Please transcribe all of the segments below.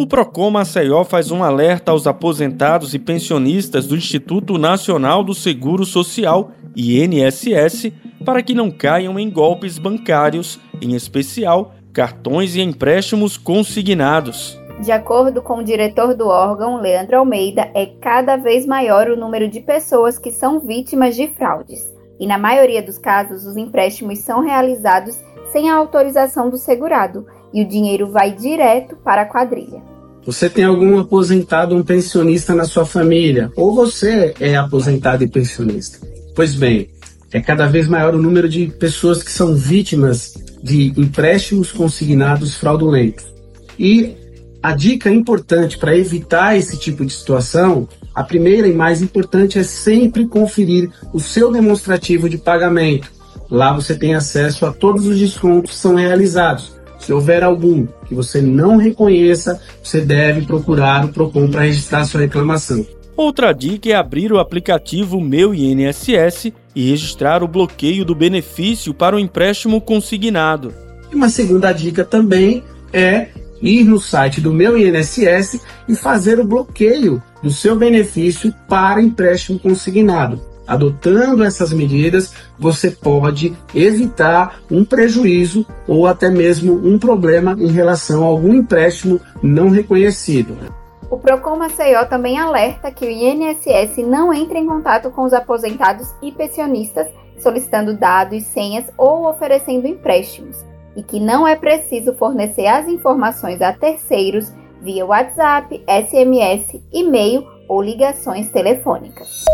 O Procon Maceió faz um alerta aos aposentados e pensionistas do Instituto Nacional do Seguro Social, INSS, para que não caiam em golpes bancários, em especial cartões e empréstimos consignados. De acordo com o diretor do órgão, Leandro Almeida, é cada vez maior o número de pessoas que são vítimas de fraudes. E na maioria dos casos, os empréstimos são realizados sem a autorização do segurado e o dinheiro vai direto para a quadrilha. Você tem algum aposentado um pensionista na sua família? Ou você é aposentado e pensionista? Pois bem, é cada vez maior o número de pessoas que são vítimas de empréstimos consignados fraudulentos. E a dica importante para evitar esse tipo de situação, a primeira e mais importante é sempre conferir o seu demonstrativo de pagamento. Lá você tem acesso a todos os descontos que são realizados. Se houver algum que você não reconheça, você deve procurar o Procon para registrar sua reclamação. Outra dica é abrir o aplicativo Meu INSS e registrar o bloqueio do benefício para o empréstimo consignado. E uma segunda dica também é ir no site do meu INSS e fazer o bloqueio do seu benefício para empréstimo consignado. Adotando essas medidas, você pode evitar um prejuízo ou até mesmo um problema em relação a algum empréstimo não reconhecido. O Procon Maceió também alerta que o INSS não entre em contato com os aposentados e pensionistas solicitando dados, senhas ou oferecendo empréstimos, e que não é preciso fornecer as informações a terceiros via WhatsApp, SMS, e-mail ou ligações telefônicas.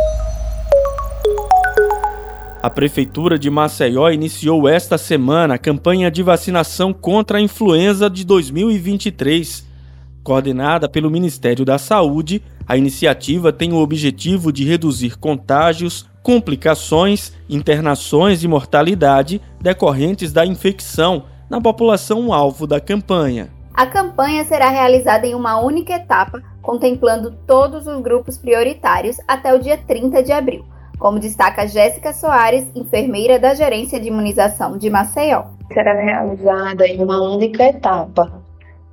A Prefeitura de Maceió iniciou esta semana a campanha de vacinação contra a influenza de 2023. Coordenada pelo Ministério da Saúde, a iniciativa tem o objetivo de reduzir contágios, complicações, internações e mortalidade decorrentes da infecção na população alvo da campanha. A campanha será realizada em uma única etapa, contemplando todos os grupos prioritários até o dia 30 de abril, como destaca Jéssica Soares, enfermeira da Gerência de Imunização de Maceió. Será realizada em uma única etapa,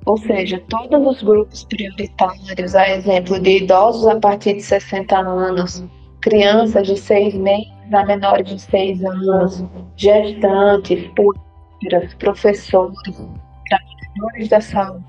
ou seja, todos os grupos prioritários, a exemplo de idosos a partir de 60 anos, crianças de 6 meses a menores de 6 anos, gestantes, pueiras, professores, trabalhadores da saúde,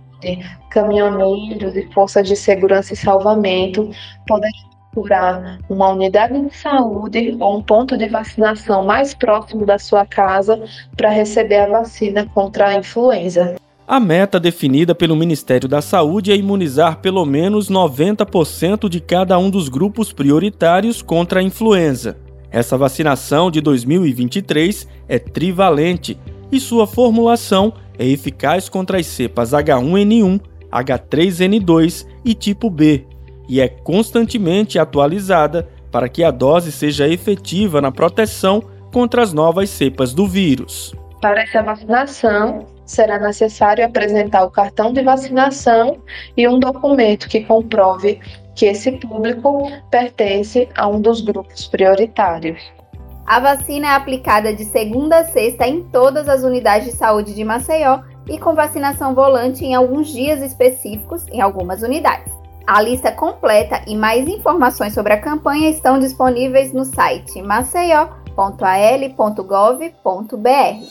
caminhoneiros e forças de segurança e salvamento podem procurar uma unidade de saúde ou um ponto de vacinação mais próximo da sua casa para receber a vacina contra a influenza. A meta definida pelo Ministério da Saúde é imunizar pelo menos 90% de cada um dos grupos prioritários contra a influenza. Essa vacinação de 2023 é trivalente e sua formulação é eficaz contra as cepas H1N1, H3N2 e tipo B, e é constantemente atualizada para que a dose seja efetiva na proteção contra as novas cepas do vírus. Para essa vacinação, será necessário apresentar o cartão de vacinação e um documento que comprove que esse público pertence a um dos grupos prioritários. A vacina é aplicada de segunda a sexta em todas as unidades de saúde de Maceió e com vacinação volante em alguns dias específicos em algumas unidades. A lista completa e mais informações sobre a campanha estão disponíveis no site maceió.al.gov.br.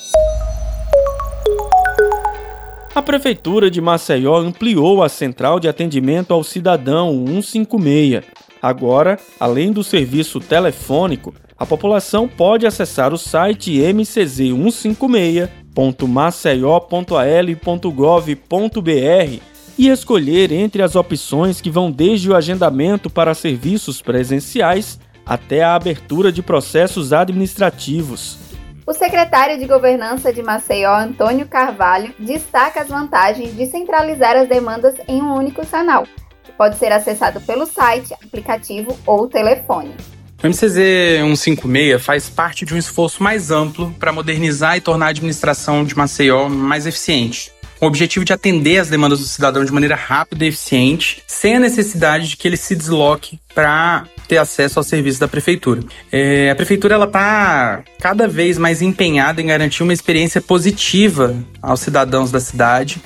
A Prefeitura de Maceió ampliou a central de atendimento ao cidadão 156. Agora, além do serviço telefônico, a população pode acessar o site mcz156.maceió.al.gov.br e escolher entre as opções que vão desde o agendamento para serviços presenciais até a abertura de processos administrativos. O secretário de Governança de Maceió, Antônio Carvalho, destaca as vantagens de centralizar as demandas em um único canal, que pode ser acessado pelo site, aplicativo ou telefone. O MCZ 156 faz parte de um esforço mais amplo para modernizar e tornar a administração de Maceió mais eficiente com o objetivo de atender as demandas do cidadão de maneira rápida e eficiente, sem a necessidade de que ele se desloque para ter acesso ao serviço da prefeitura. É, a prefeitura ela está cada vez mais empenhada em garantir uma experiência positiva aos cidadãos da cidade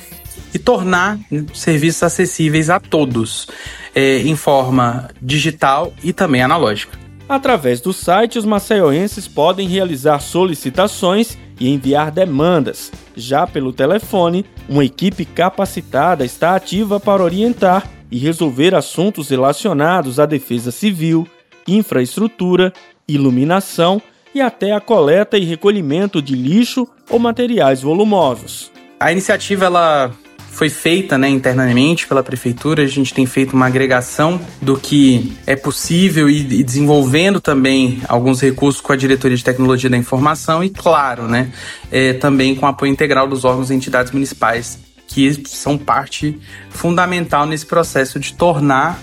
e tornar serviços acessíveis a todos, é, em forma digital e também analógica. Através do site, os maceioenses podem realizar solicitações e enviar demandas. Já pelo telefone, uma equipe capacitada está ativa para orientar e resolver assuntos relacionados à defesa civil, infraestrutura, iluminação e até a coleta e recolhimento de lixo ou materiais volumosos. A iniciativa ela foi feita né, internamente pela prefeitura. A gente tem feito uma agregação do que é possível e, e, desenvolvendo também alguns recursos com a diretoria de tecnologia da informação e, claro, né, é, também com apoio integral dos órgãos e entidades municipais que são parte fundamental nesse processo de tornar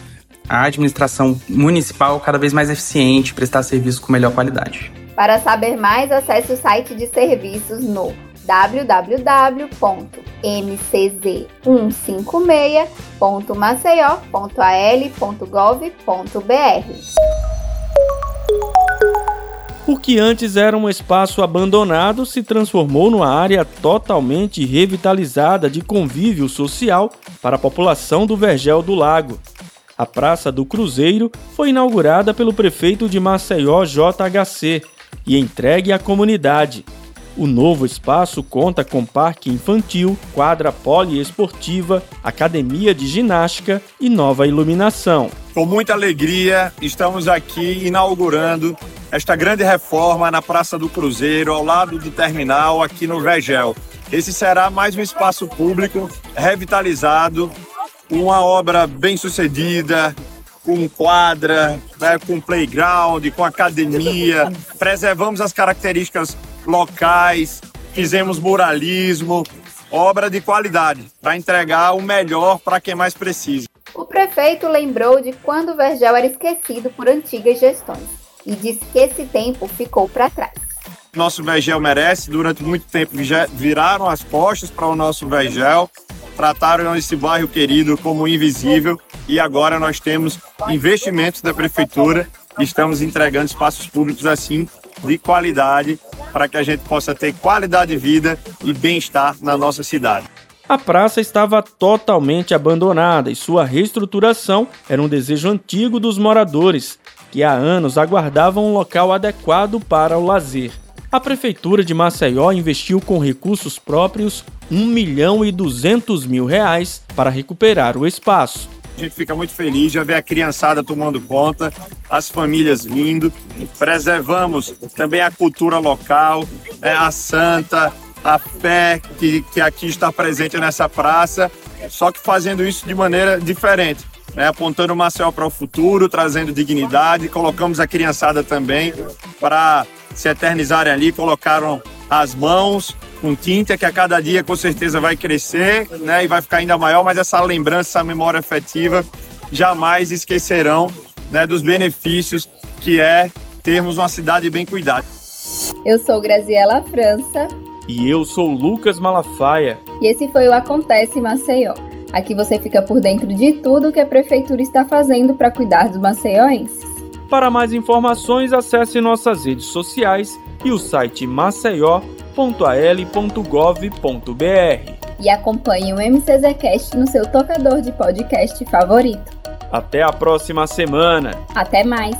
a administração municipal cada vez mais eficiente, prestar serviços com melhor qualidade. Para saber mais, acesse o site de serviços no www.mcz156.maceió.al.gov.br. O que antes era um espaço abandonado se transformou numa área totalmente revitalizada de convívio social para a população do Vergel do Lago. A Praça do Cruzeiro foi inaugurada pelo prefeito de Maceió, JHC, e entregue à comunidade. O novo espaço conta com parque infantil, quadra poliesportiva, academia de ginástica e nova iluminação. Com muita alegria, estamos aqui inaugurando esta grande reforma na Praça do Cruzeiro, ao lado do terminal, aqui no Vegel. Esse será mais um espaço público revitalizado, uma obra bem sucedida, com quadra, né, com playground, com academia. Preservamos as características locais, fizemos muralismo, obra de qualidade, para entregar o melhor para quem mais precisa. O prefeito lembrou de quando o Vergel era esquecido por antigas gestões e disse que esse tempo ficou para trás. Nosso Vergel merece, durante muito tempo viraram as costas para o nosso Vergel, trataram esse bairro querido como invisível e agora nós temos investimentos da prefeitura e estamos entregando espaços públicos assim de qualidade para que a gente possa ter qualidade de vida e bem-estar na nossa cidade. A praça estava totalmente abandonada e sua reestruturação era um desejo antigo dos moradores, que há anos aguardavam um local adequado para o lazer. A Prefeitura de Maceió investiu com recursos próprios 1 milhão e 200 mil reais para recuperar o espaço. A gente fica muito feliz de ver a criançada tomando conta, as famílias vindo. Preservamos também a cultura local, é, a santa, a fé que, que aqui está presente nessa praça, só que fazendo isso de maneira diferente. Né, apontando o Maceió para o futuro, trazendo dignidade, colocamos a criançada também para se eternizarem ali, colocaram as mãos com tinta, que a cada dia com certeza vai crescer né, e vai ficar ainda maior, mas essa lembrança, essa memória afetiva, jamais esquecerão né, dos benefícios que é termos uma cidade bem cuidada. Eu sou Graziela França. E eu sou Lucas Malafaia. E esse foi o Acontece Maceió. Aqui você fica por dentro de tudo que a prefeitura está fazendo para cuidar dos maceioenses. Para mais informações, acesse nossas redes sociais e o site maceió.al.gov.br. E acompanhe o MCZcast no seu tocador de podcast favorito. Até a próxima semana. Até mais.